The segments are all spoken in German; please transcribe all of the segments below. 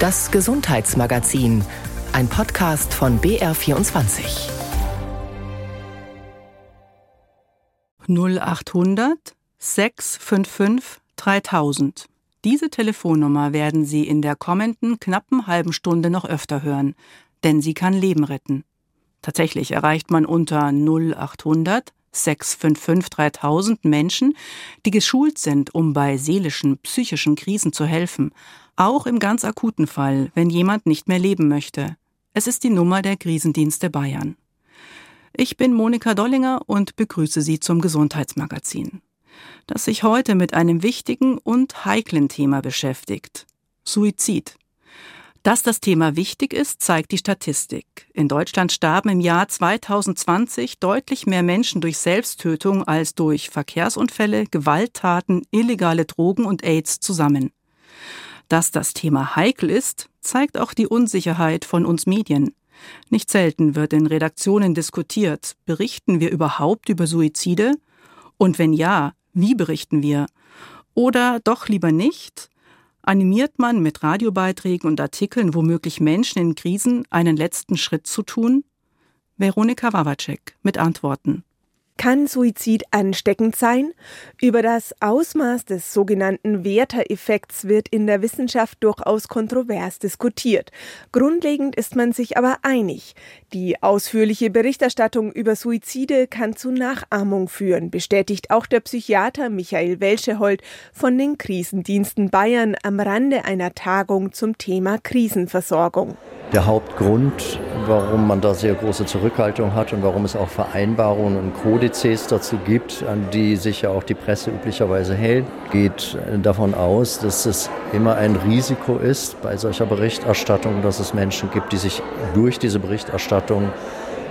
Das Gesundheitsmagazin, ein Podcast von BR24. 0800 655 3000. Diese Telefonnummer werden Sie in der kommenden knappen halben Stunde noch öfter hören, denn sie kann Leben retten. Tatsächlich erreicht man unter 0800 655 3000 Menschen, die geschult sind, um bei seelischen, psychischen Krisen zu helfen, auch im ganz akuten Fall, wenn jemand nicht mehr leben möchte. Es ist die Nummer der Krisendienste Bayern. Ich bin Monika Dollinger und begrüße Sie zum Gesundheitsmagazin, das sich heute mit einem wichtigen und heiklen Thema beschäftigt. Suizid. Dass das Thema wichtig ist, zeigt die Statistik. In Deutschland starben im Jahr 2020 deutlich mehr Menschen durch Selbsttötung als durch Verkehrsunfälle, Gewalttaten, illegale Drogen und AIDS zusammen. Dass das Thema heikel ist, zeigt auch die Unsicherheit von uns Medien. Nicht selten wird in Redaktionen diskutiert, berichten wir überhaupt über Suizide? Und wenn ja, wie berichten wir? Oder doch lieber nicht? Animiert man mit Radiobeiträgen und Artikeln womöglich Menschen in Krisen einen letzten Schritt zu tun? Veronika Wawacek mit Antworten. Kann Suizid ansteckend sein? Über das Ausmaß des sogenannten Werter-Effekts wird in der Wissenschaft durchaus kontrovers diskutiert. Grundlegend ist man sich aber einig. Die ausführliche Berichterstattung über Suizide kann zu Nachahmung führen, bestätigt auch der Psychiater Michael Welschehold von den Krisendiensten Bayern am Rande einer Tagung zum Thema Krisenversorgung. Der Hauptgrund, warum man da sehr große Zurückhaltung hat und warum es auch Vereinbarungen und Kodizes dazu gibt, an die sich ja auch die Presse üblicherweise hält, geht davon aus, dass es immer ein Risiko ist bei solcher Berichterstattung, dass es Menschen gibt, die sich durch diese Berichterstattung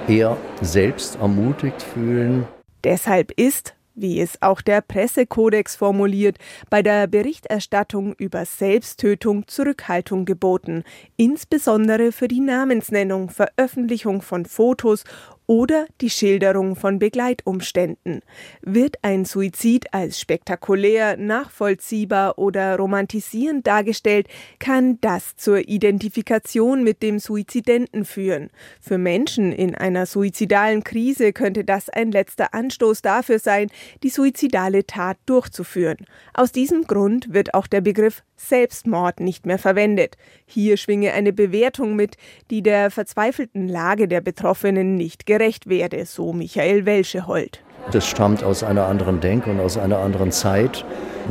eher selbst ermutigt fühlen. Deshalb ist wie es auch der Pressekodex formuliert, bei der Berichterstattung über Selbsttötung Zurückhaltung geboten, insbesondere für die Namensnennung, Veröffentlichung von Fotos oder die Schilderung von Begleitumständen. Wird ein Suizid als spektakulär, nachvollziehbar oder romantisierend dargestellt, kann das zur Identifikation mit dem Suizidenten führen. Für Menschen in einer suizidalen Krise könnte das ein letzter Anstoß dafür sein, die suizidale Tat durchzuführen. Aus diesem Grund wird auch der Begriff Selbstmord nicht mehr verwendet. Hier schwinge eine Bewertung mit, die der verzweifelten Lage der Betroffenen nicht gerecht werde, so Michael Welschehold. Das stammt aus einer anderen Denk- und aus einer anderen Zeit.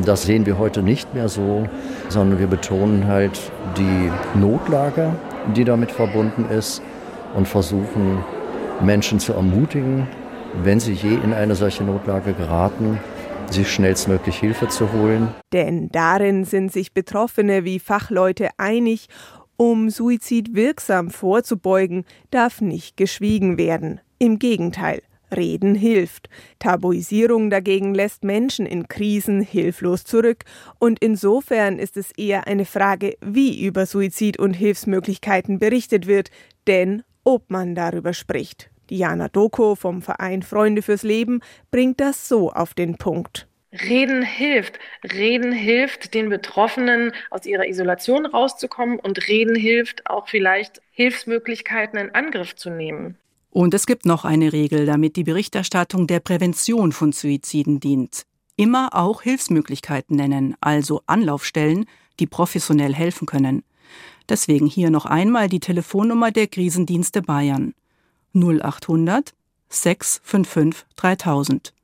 Das sehen wir heute nicht mehr so, sondern wir betonen halt die Notlage, die damit verbunden ist und versuchen Menschen zu ermutigen, wenn sie je in eine solche Notlage geraten, sich schnellstmöglich Hilfe zu holen. Denn darin sind sich Betroffene wie Fachleute einig, um Suizid wirksam vorzubeugen, darf nicht geschwiegen werden. Im Gegenteil. Reden hilft. Tabuisierung dagegen lässt Menschen in Krisen hilflos zurück und insofern ist es eher eine Frage, wie über Suizid und Hilfsmöglichkeiten berichtet wird, denn ob man darüber spricht. Diana Doko vom Verein Freunde fürs Leben bringt das so auf den Punkt. Reden hilft. Reden hilft, den Betroffenen aus ihrer Isolation rauszukommen und Reden hilft auch vielleicht Hilfsmöglichkeiten in Angriff zu nehmen. Und es gibt noch eine Regel, damit die Berichterstattung der Prävention von Suiziden dient. Immer auch Hilfsmöglichkeiten nennen, also Anlaufstellen, die professionell helfen können. Deswegen hier noch einmal die Telefonnummer der Krisendienste Bayern 0800 655 3000.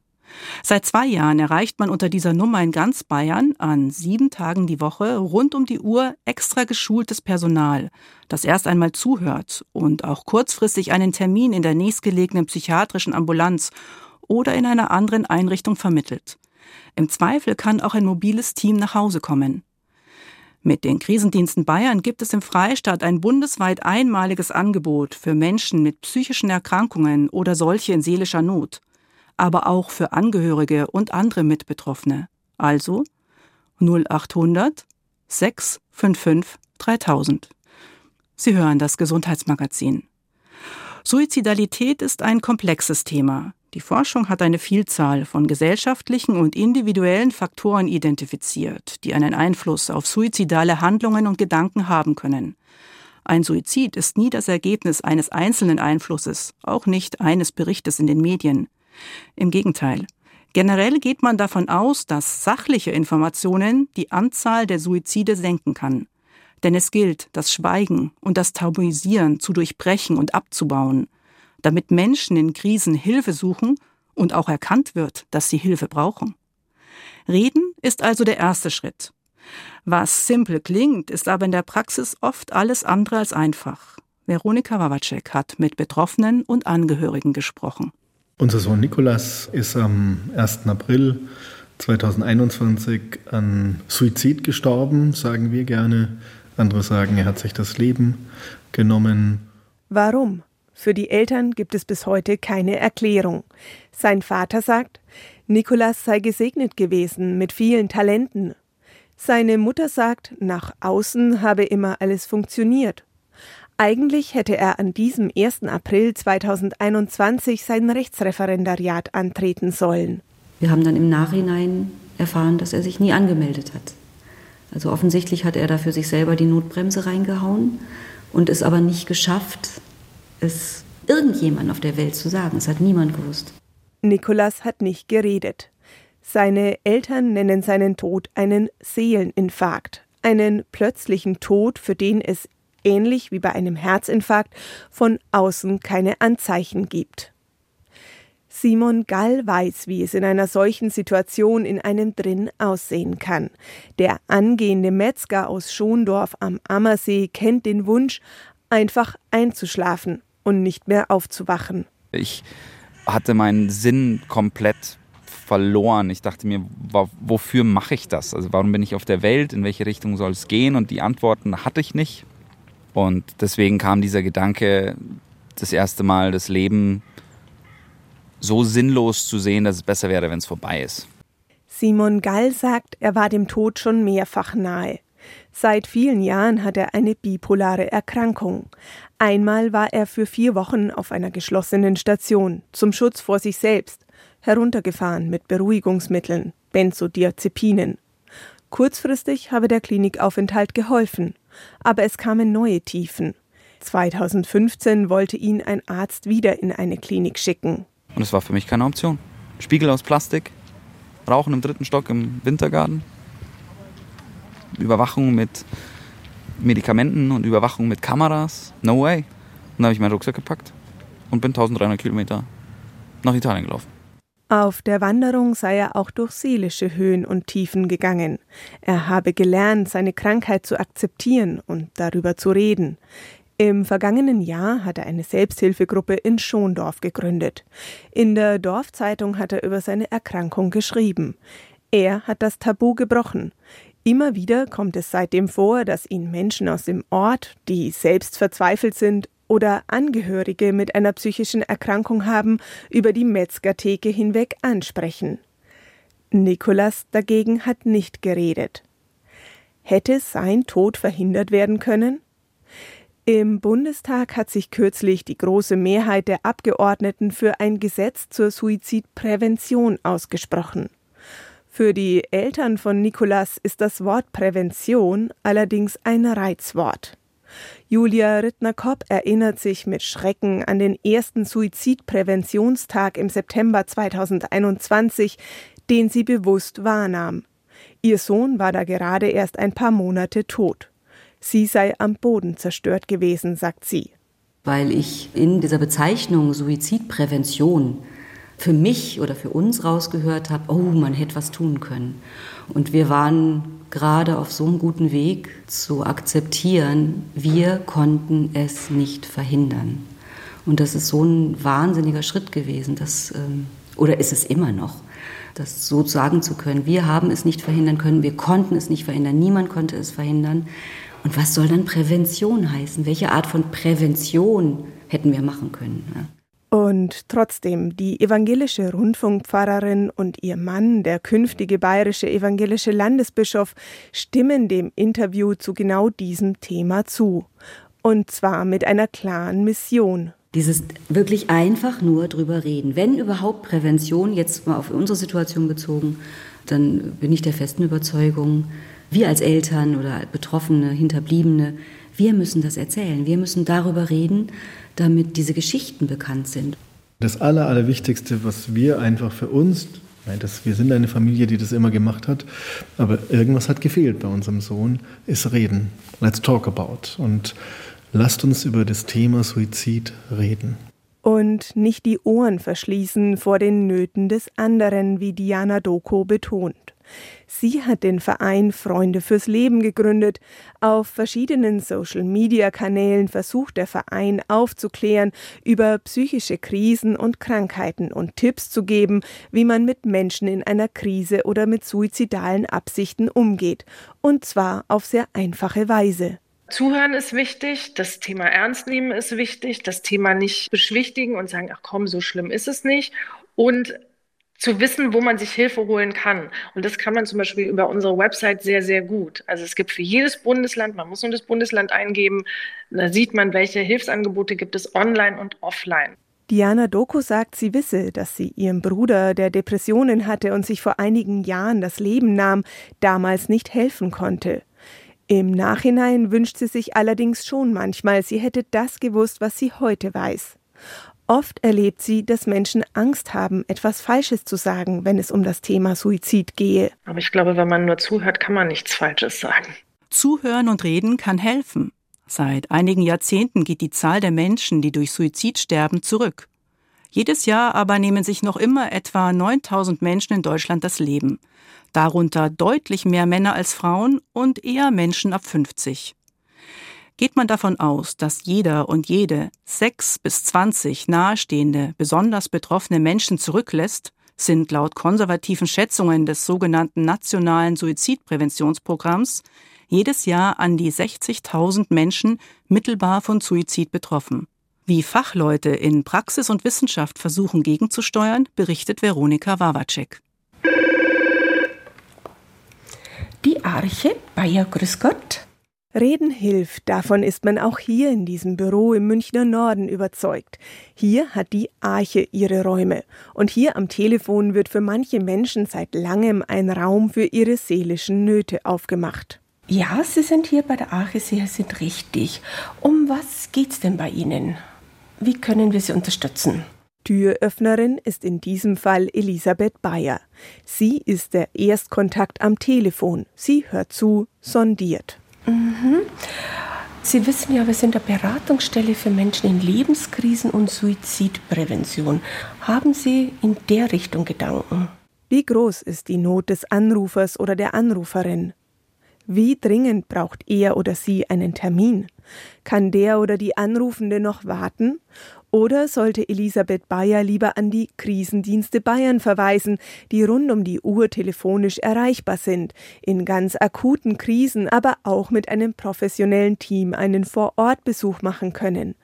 Seit zwei Jahren erreicht man unter dieser Nummer in ganz Bayern an sieben Tagen die Woche rund um die Uhr extra geschultes Personal, das erst einmal zuhört und auch kurzfristig einen Termin in der nächstgelegenen psychiatrischen Ambulanz oder in einer anderen Einrichtung vermittelt. Im Zweifel kann auch ein mobiles Team nach Hause kommen. Mit den Krisendiensten Bayern gibt es im Freistaat ein bundesweit einmaliges Angebot für Menschen mit psychischen Erkrankungen oder solche in seelischer Not, aber auch für Angehörige und andere Mitbetroffene. Also 0800 655 3000. Sie hören das Gesundheitsmagazin. Suizidalität ist ein komplexes Thema. Die Forschung hat eine Vielzahl von gesellschaftlichen und individuellen Faktoren identifiziert, die einen Einfluss auf suizidale Handlungen und Gedanken haben können. Ein Suizid ist nie das Ergebnis eines einzelnen Einflusses, auch nicht eines Berichtes in den Medien. Im Gegenteil. Generell geht man davon aus, dass sachliche Informationen die Anzahl der Suizide senken kann. Denn es gilt, das Schweigen und das Tabuisieren zu durchbrechen und abzubauen damit Menschen in Krisen Hilfe suchen und auch erkannt wird, dass sie Hilfe brauchen. Reden ist also der erste Schritt. Was simpel klingt, ist aber in der Praxis oft alles andere als einfach. Veronika Wawacek hat mit Betroffenen und Angehörigen gesprochen. Unser Sohn Nikolas ist am 1. April 2021 an Suizid gestorben, sagen wir gerne. Andere sagen, er hat sich das Leben genommen. Warum? Für die Eltern gibt es bis heute keine Erklärung. Sein Vater sagt, Nikolas sei gesegnet gewesen mit vielen Talenten. Seine Mutter sagt, nach außen habe immer alles funktioniert. Eigentlich hätte er an diesem 1. April 2021 sein Rechtsreferendariat antreten sollen. Wir haben dann im Nachhinein erfahren, dass er sich nie angemeldet hat. Also offensichtlich hat er da für sich selber die Notbremse reingehauen und es aber nicht geschafft, es irgendjemand auf der Welt zu sagen. Es hat niemand gewusst. Nikolas hat nicht geredet. Seine Eltern nennen seinen Tod einen Seeleninfarkt, einen plötzlichen Tod, für den es ähnlich wie bei einem Herzinfarkt von außen keine Anzeichen gibt. Simon Gall weiß, wie es in einer solchen Situation in einem drin aussehen kann. Der angehende Metzger aus Schondorf am Ammersee kennt den Wunsch, einfach einzuschlafen und nicht mehr aufzuwachen. Ich hatte meinen Sinn komplett verloren. Ich dachte mir, wofür mache ich das? Also warum bin ich auf der Welt? In welche Richtung soll es gehen? Und die Antworten hatte ich nicht. Und deswegen kam dieser Gedanke, das erste Mal das Leben so sinnlos zu sehen, dass es besser wäre, wenn es vorbei ist. Simon Gall sagt, er war dem Tod schon mehrfach nahe. Seit vielen Jahren hat er eine bipolare Erkrankung. Einmal war er für vier Wochen auf einer geschlossenen Station zum Schutz vor sich selbst, heruntergefahren mit Beruhigungsmitteln, Benzodiazepinen. Kurzfristig habe der Klinikaufenthalt geholfen, aber es kamen neue Tiefen. 2015 wollte ihn ein Arzt wieder in eine Klinik schicken. Und es war für mich keine Option. Spiegel aus Plastik, Rauchen im dritten Stock im Wintergarten, Überwachung mit Medikamenten und Überwachung mit Kameras. No way. Und dann habe ich meinen Rucksack gepackt und bin 1300 Kilometer nach Italien gelaufen. Auf der Wanderung sei er auch durch seelische Höhen und Tiefen gegangen. Er habe gelernt, seine Krankheit zu akzeptieren und darüber zu reden. Im vergangenen Jahr hat er eine Selbsthilfegruppe in Schondorf gegründet. In der Dorfzeitung hat er über seine Erkrankung geschrieben. Er hat das Tabu gebrochen. Immer wieder kommt es seitdem vor, dass ihn Menschen aus dem Ort, die selbst verzweifelt sind oder Angehörige mit einer psychischen Erkrankung haben, über die Metzgertheke hinweg ansprechen. Nikolas dagegen hat nicht geredet. Hätte sein Tod verhindert werden können? Im Bundestag hat sich kürzlich die große Mehrheit der Abgeordneten für ein Gesetz zur Suizidprävention ausgesprochen. Für die Eltern von Nikolas ist das Wort Prävention allerdings ein Reizwort. Julia Rittner-Kopp erinnert sich mit Schrecken an den ersten Suizidpräventionstag im September 2021, den sie bewusst wahrnahm. Ihr Sohn war da gerade erst ein paar Monate tot. Sie sei am Boden zerstört gewesen, sagt sie. Weil ich in dieser Bezeichnung Suizidprävention für mich oder für uns rausgehört habe, oh, man hätte was tun können. Und wir waren gerade auf so einem guten Weg zu akzeptieren, wir konnten es nicht verhindern. Und das ist so ein wahnsinniger Schritt gewesen, dass, ähm, oder ist es immer noch, das so sagen zu können. Wir haben es nicht verhindern können, wir konnten es nicht verhindern, niemand konnte es verhindern. Und was soll dann Prävention heißen? Welche Art von Prävention hätten wir machen können? Und trotzdem, die evangelische Rundfunkpfarrerin und ihr Mann, der künftige bayerische evangelische Landesbischof, stimmen dem Interview zu genau diesem Thema zu. Und zwar mit einer klaren Mission. Dieses wirklich einfach nur drüber reden. Wenn überhaupt Prävention, jetzt mal auf unsere Situation bezogen, dann bin ich der festen Überzeugung, wir als Eltern oder Betroffene, Hinterbliebene, wir müssen das erzählen. Wir müssen darüber reden, damit diese Geschichten bekannt sind. Das Aller, Allerwichtigste, was wir einfach für uns, das, wir sind eine Familie, die das immer gemacht hat, aber irgendwas hat gefehlt bei unserem Sohn, ist reden. Let's talk about. Und Lasst uns über das Thema Suizid reden. Und nicht die Ohren verschließen vor den Nöten des anderen, wie Diana Doko betont. Sie hat den Verein Freunde fürs Leben gegründet. Auf verschiedenen Social-Media-Kanälen versucht der Verein aufzuklären über psychische Krisen und Krankheiten und Tipps zu geben, wie man mit Menschen in einer Krise oder mit suizidalen Absichten umgeht. Und zwar auf sehr einfache Weise. Zuhören ist wichtig, das Thema ernst nehmen ist wichtig, das Thema nicht beschwichtigen und sagen, ach komm, so schlimm ist es nicht. Und zu wissen, wo man sich Hilfe holen kann. Und das kann man zum Beispiel über unsere Website sehr, sehr gut. Also es gibt für jedes Bundesland, man muss nur das Bundesland eingeben, da sieht man, welche Hilfsangebote gibt es online und offline. Diana Doku sagt, sie wisse, dass sie ihrem Bruder, der Depressionen hatte und sich vor einigen Jahren das Leben nahm, damals nicht helfen konnte. Im Nachhinein wünscht sie sich allerdings schon manchmal, sie hätte das gewusst, was sie heute weiß. Oft erlebt sie, dass Menschen Angst haben, etwas Falsches zu sagen, wenn es um das Thema Suizid gehe. Aber ich glaube, wenn man nur zuhört, kann man nichts Falsches sagen. Zuhören und reden kann helfen. Seit einigen Jahrzehnten geht die Zahl der Menschen, die durch Suizid sterben, zurück. Jedes Jahr aber nehmen sich noch immer etwa 9000 Menschen in Deutschland das Leben darunter deutlich mehr Männer als Frauen und eher Menschen ab 50. Geht man davon aus, dass jeder und jede sechs bis zwanzig nahestehende, besonders betroffene Menschen zurücklässt, sind laut konservativen Schätzungen des sogenannten Nationalen Suizidpräventionsprogramms jedes Jahr an die 60.000 Menschen mittelbar von Suizid betroffen. Wie Fachleute in Praxis und Wissenschaft versuchen gegenzusteuern, berichtet Veronika Wawacek. Die Arche, Bayer Grüß Gott. Reden hilft, davon ist man auch hier in diesem Büro im Münchner Norden überzeugt. Hier hat die Arche ihre Räume. Und hier am Telefon wird für manche Menschen seit langem ein Raum für ihre seelischen Nöte aufgemacht. Ja, Sie sind hier bei der Arche, Sie sind richtig. Um was geht's denn bei Ihnen? Wie können wir Sie unterstützen? Türöffnerin ist in diesem Fall Elisabeth Bayer. Sie ist der Erstkontakt am Telefon. Sie hört zu, sondiert. Mhm. Sie wissen ja, wir sind eine Beratungsstelle für Menschen in Lebenskrisen und Suizidprävention. Haben Sie in der Richtung Gedanken? Wie groß ist die Not des Anrufers oder der Anruferin? Wie dringend braucht er oder sie einen Termin? Kann der oder die Anrufende noch warten? Oder sollte Elisabeth Bayer lieber an die Krisendienste Bayern verweisen, die rund um die Uhr telefonisch erreichbar sind, in ganz akuten Krisen aber auch mit einem professionellen Team einen Vorortbesuch machen können?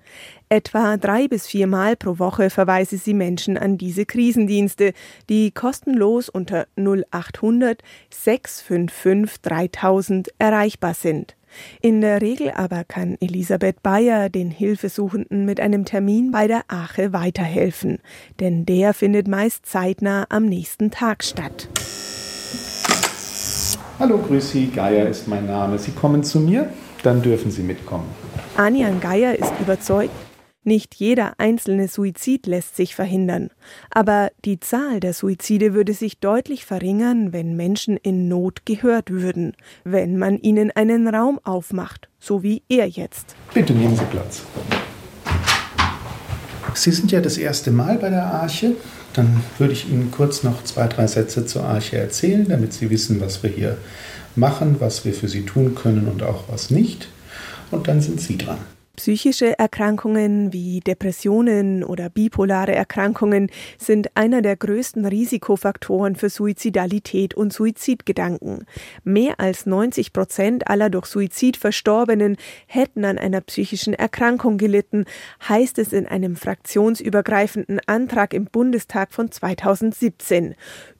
Etwa drei bis viermal pro Woche verweise sie Menschen an diese Krisendienste, die kostenlos unter 0800 655 3000 erreichbar sind. In der Regel aber kann Elisabeth Bayer den Hilfesuchenden mit einem Termin bei der Ache weiterhelfen, denn der findet meist zeitnah am nächsten Tag statt. Hallo, grüß Sie, Geier ist mein Name. Sie kommen zu mir, dann dürfen Sie mitkommen. Anian Geier ist überzeugt, nicht jeder einzelne Suizid lässt sich verhindern, aber die Zahl der Suizide würde sich deutlich verringern, wenn Menschen in Not gehört würden, wenn man ihnen einen Raum aufmacht, so wie er jetzt. Bitte nehmen Sie Platz. Sie sind ja das erste Mal bei der Arche. Dann würde ich Ihnen kurz noch zwei, drei Sätze zur Arche erzählen, damit Sie wissen, was wir hier machen, was wir für Sie tun können und auch was nicht. Und dann sind Sie dran. Psychische Erkrankungen wie Depressionen oder bipolare Erkrankungen sind einer der größten Risikofaktoren für Suizidalität und Suizidgedanken. Mehr als 90 Prozent aller durch Suizid Verstorbenen hätten an einer psychischen Erkrankung gelitten, heißt es in einem fraktionsübergreifenden Antrag im Bundestag von 2017.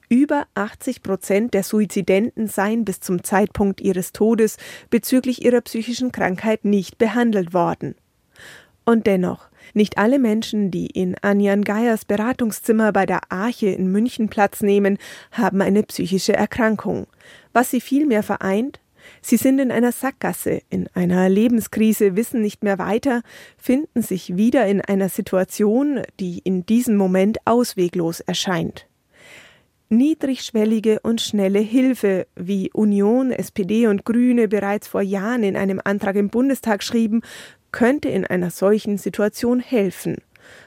Über 80 Prozent der Suizidenten seien bis zum Zeitpunkt ihres Todes bezüglich ihrer psychischen Krankheit nicht behandelt worden. Und dennoch, nicht alle Menschen, die in Anjan Geiers Beratungszimmer bei der Arche in München Platz nehmen, haben eine psychische Erkrankung. Was sie vielmehr vereint, Sie sind in einer Sackgasse, in einer Lebenskrise, wissen nicht mehr weiter, finden sich wieder in einer Situation, die in diesem Moment ausweglos erscheint. Niedrigschwellige und schnelle Hilfe, wie Union, SPD und Grüne bereits vor Jahren in einem Antrag im Bundestag schrieben, könnte in einer solchen Situation helfen.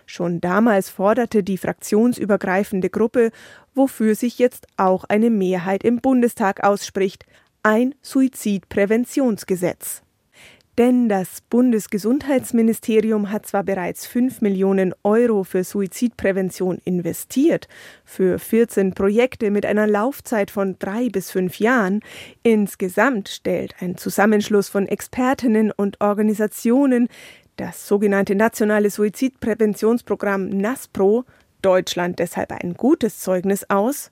Schon damals forderte die fraktionsübergreifende Gruppe, wofür sich jetzt auch eine Mehrheit im Bundestag ausspricht, ein Suizidpräventionsgesetz. Denn das Bundesgesundheitsministerium hat zwar bereits 5 Millionen Euro für Suizidprävention investiert, für 14 Projekte mit einer Laufzeit von drei bis fünf Jahren, insgesamt stellt ein Zusammenschluss von Expertinnen und Organisationen das sogenannte nationale Suizidpräventionsprogramm NASPRO Deutschland deshalb ein gutes Zeugnis aus,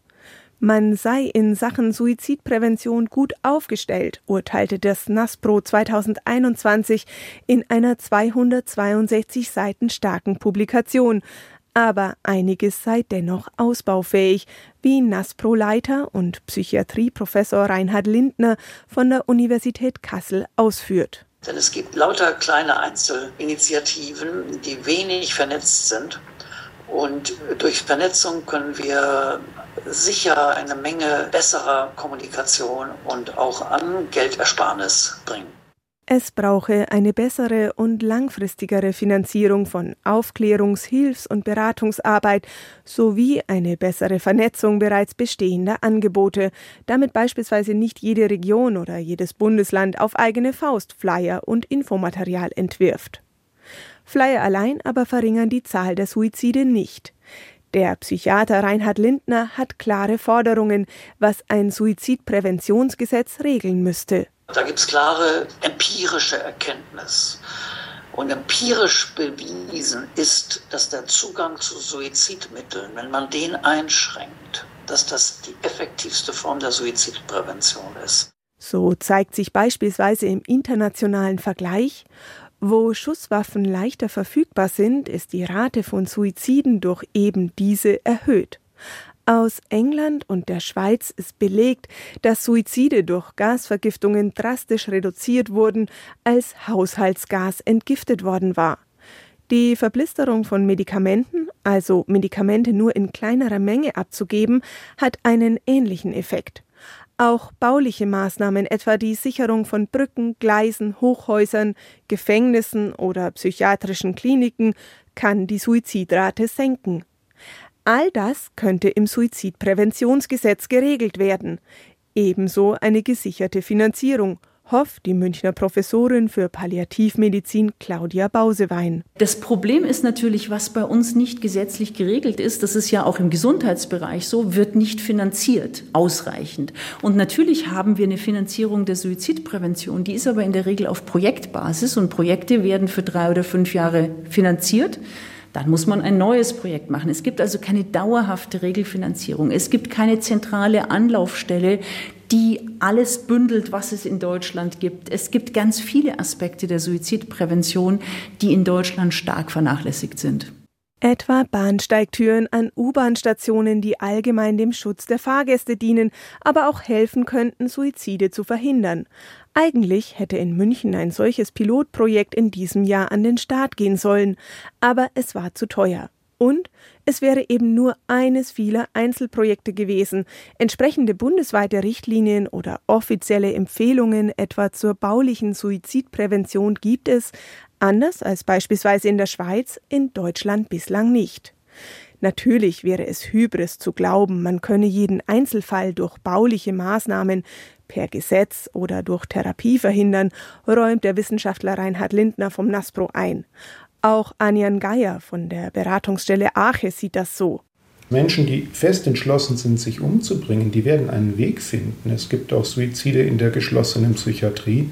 man sei in Sachen Suizidprävention gut aufgestellt, urteilte das NASPRO 2021 in einer 262 Seiten starken Publikation. Aber einiges sei dennoch ausbaufähig, wie NASPRO-Leiter und Psychiatrieprofessor Reinhard Lindner von der Universität Kassel ausführt. Denn es gibt lauter kleine Einzelinitiativen, die wenig vernetzt sind. Und durch Vernetzung können wir sicher eine Menge besserer Kommunikation und auch an Geldersparnis bringen. Es brauche eine bessere und langfristigere Finanzierung von Aufklärungs-, Hilfs- und Beratungsarbeit sowie eine bessere Vernetzung bereits bestehender Angebote, damit beispielsweise nicht jede Region oder jedes Bundesland auf eigene Faust Flyer und Infomaterial entwirft. Flyer allein aber verringern die Zahl der Suizide nicht. Der Psychiater Reinhard Lindner hat klare Forderungen, was ein Suizidpräventionsgesetz regeln müsste. Da gibt es klare empirische Erkenntnis. Und empirisch bewiesen ist, dass der Zugang zu Suizidmitteln, wenn man den einschränkt, dass das die effektivste Form der Suizidprävention ist. So zeigt sich beispielsweise im internationalen Vergleich, wo Schusswaffen leichter verfügbar sind, ist die Rate von Suiziden durch eben diese erhöht. Aus England und der Schweiz ist belegt, dass Suizide durch Gasvergiftungen drastisch reduziert wurden, als Haushaltsgas entgiftet worden war. Die Verblisterung von Medikamenten, also Medikamente nur in kleinerer Menge abzugeben, hat einen ähnlichen Effekt. Auch bauliche Maßnahmen, etwa die Sicherung von Brücken, Gleisen, Hochhäusern, Gefängnissen oder psychiatrischen Kliniken, kann die Suizidrate senken. All das könnte im Suizidpräventionsgesetz geregelt werden, ebenso eine gesicherte Finanzierung hofft die Münchner Professorin für Palliativmedizin Claudia Bausewein. Das Problem ist natürlich, was bei uns nicht gesetzlich geregelt ist, das ist ja auch im Gesundheitsbereich so, wird nicht finanziert ausreichend. Und natürlich haben wir eine Finanzierung der Suizidprävention, die ist aber in der Regel auf Projektbasis und Projekte werden für drei oder fünf Jahre finanziert dann muss man ein neues Projekt machen. Es gibt also keine dauerhafte Regelfinanzierung. Es gibt keine zentrale Anlaufstelle, die alles bündelt, was es in Deutschland gibt. Es gibt ganz viele Aspekte der Suizidprävention, die in Deutschland stark vernachlässigt sind. Etwa Bahnsteigtüren an U-Bahn-Stationen, die allgemein dem Schutz der Fahrgäste dienen, aber auch helfen könnten, Suizide zu verhindern. Eigentlich hätte in München ein solches Pilotprojekt in diesem Jahr an den Start gehen sollen, aber es war zu teuer. Und es wäre eben nur eines vieler Einzelprojekte gewesen. Entsprechende bundesweite Richtlinien oder offizielle Empfehlungen etwa zur baulichen Suizidprävention gibt es, anders als beispielsweise in der Schweiz, in Deutschland bislang nicht. Natürlich wäre es Hybris zu glauben, man könne jeden Einzelfall durch bauliche Maßnahmen per Gesetz oder durch Therapie verhindern, räumt der Wissenschaftler Reinhard Lindner vom NASPRO ein. Auch Anjan Geier von der Beratungsstelle Arche sieht das so. Menschen, die fest entschlossen sind, sich umzubringen, die werden einen Weg finden. Es gibt auch Suizide in der geschlossenen Psychiatrie.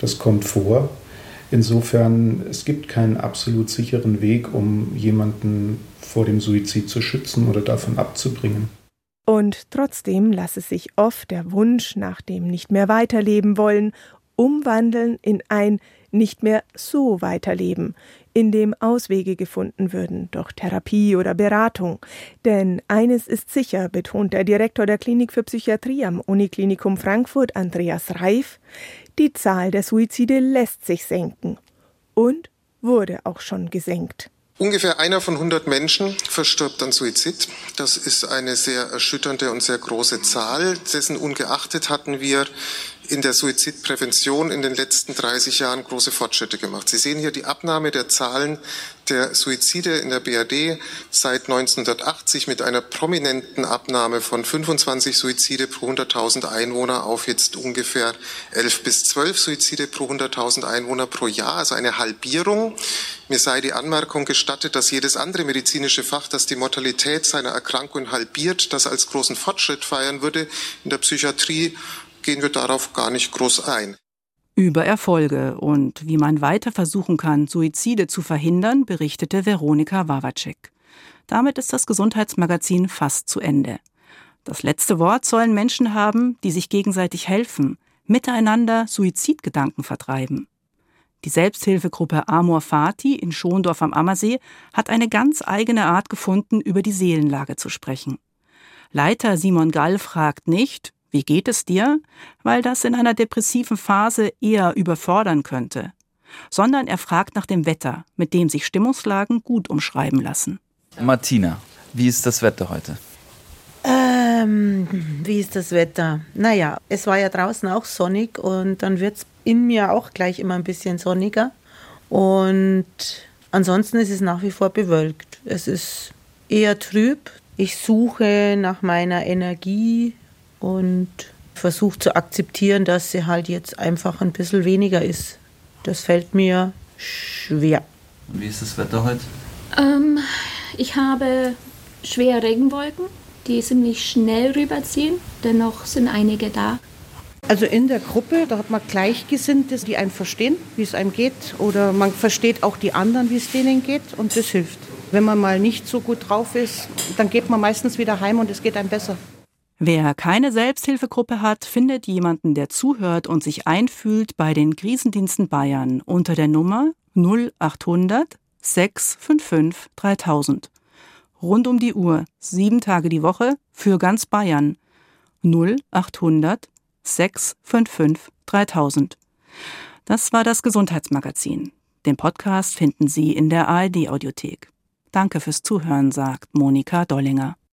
Das kommt vor. Insofern, es gibt keinen absolut sicheren Weg, um jemanden vor dem Suizid zu schützen oder davon abzubringen. Und trotzdem lasse sich oft der Wunsch nach dem nicht mehr weiterleben wollen umwandeln in ein nicht mehr so weiterleben, in dem Auswege gefunden würden durch Therapie oder Beratung. Denn eines ist sicher, betont der Direktor der Klinik für Psychiatrie am Uniklinikum Frankfurt, Andreas Reif, die Zahl der Suizide lässt sich senken und wurde auch schon gesenkt. Ungefähr einer von 100 Menschen verstirbt an Suizid. Das ist eine sehr erschütternde und sehr große Zahl. Dessen ungeachtet hatten wir in der Suizidprävention in den letzten 30 Jahren große Fortschritte gemacht. Sie sehen hier die Abnahme der Zahlen der Suizide in der BRD seit 1980 mit einer prominenten Abnahme von 25 Suizide pro 100.000 Einwohner auf jetzt ungefähr 11 bis 12 Suizide pro 100.000 Einwohner pro Jahr, also eine Halbierung. Mir sei die Anmerkung gestattet, dass jedes andere medizinische Fach, das die Mortalität seiner Erkrankung halbiert, das als großen Fortschritt feiern würde. In der Psychiatrie gehen wir darauf gar nicht groß ein. Über Erfolge und wie man weiter versuchen kann, Suizide zu verhindern, berichtete Veronika Wawacek. Damit ist das Gesundheitsmagazin fast zu Ende. Das letzte Wort sollen Menschen haben, die sich gegenseitig helfen, miteinander Suizidgedanken vertreiben. Die Selbsthilfegruppe Amor Fati in Schondorf am Ammersee hat eine ganz eigene Art gefunden, über die Seelenlage zu sprechen. Leiter Simon Gall fragt nicht, wie geht es dir? Weil das in einer depressiven Phase eher überfordern könnte. Sondern er fragt nach dem Wetter, mit dem sich Stimmungslagen gut umschreiben lassen. Martina, wie ist das Wetter heute? Ähm, wie ist das Wetter? Naja, es war ja draußen auch sonnig und dann wird es in mir auch gleich immer ein bisschen sonniger. Und ansonsten ist es nach wie vor bewölkt. Es ist eher trüb. Ich suche nach meiner Energie und versuche zu akzeptieren, dass sie halt jetzt einfach ein bisschen weniger ist. Das fällt mir schwer. Und wie ist das Wetter heute? Ähm, ich habe schwere Regenwolken, die ziemlich schnell rüberziehen. Dennoch sind einige da. Also in der Gruppe, da hat man Gleichgesinnte, die einen verstehen, wie es einem geht. Oder man versteht auch die anderen, wie es denen geht. Und das hilft. Wenn man mal nicht so gut drauf ist, dann geht man meistens wieder heim und es geht einem besser. Wer keine Selbsthilfegruppe hat, findet jemanden, der zuhört und sich einfühlt bei den Krisendiensten Bayern unter der Nummer 0800 655 3000. Rund um die Uhr, sieben Tage die Woche für ganz Bayern 0800 655 3000. Das war das Gesundheitsmagazin. Den Podcast finden Sie in der ARD-Audiothek. Danke fürs Zuhören, sagt Monika Dollinger.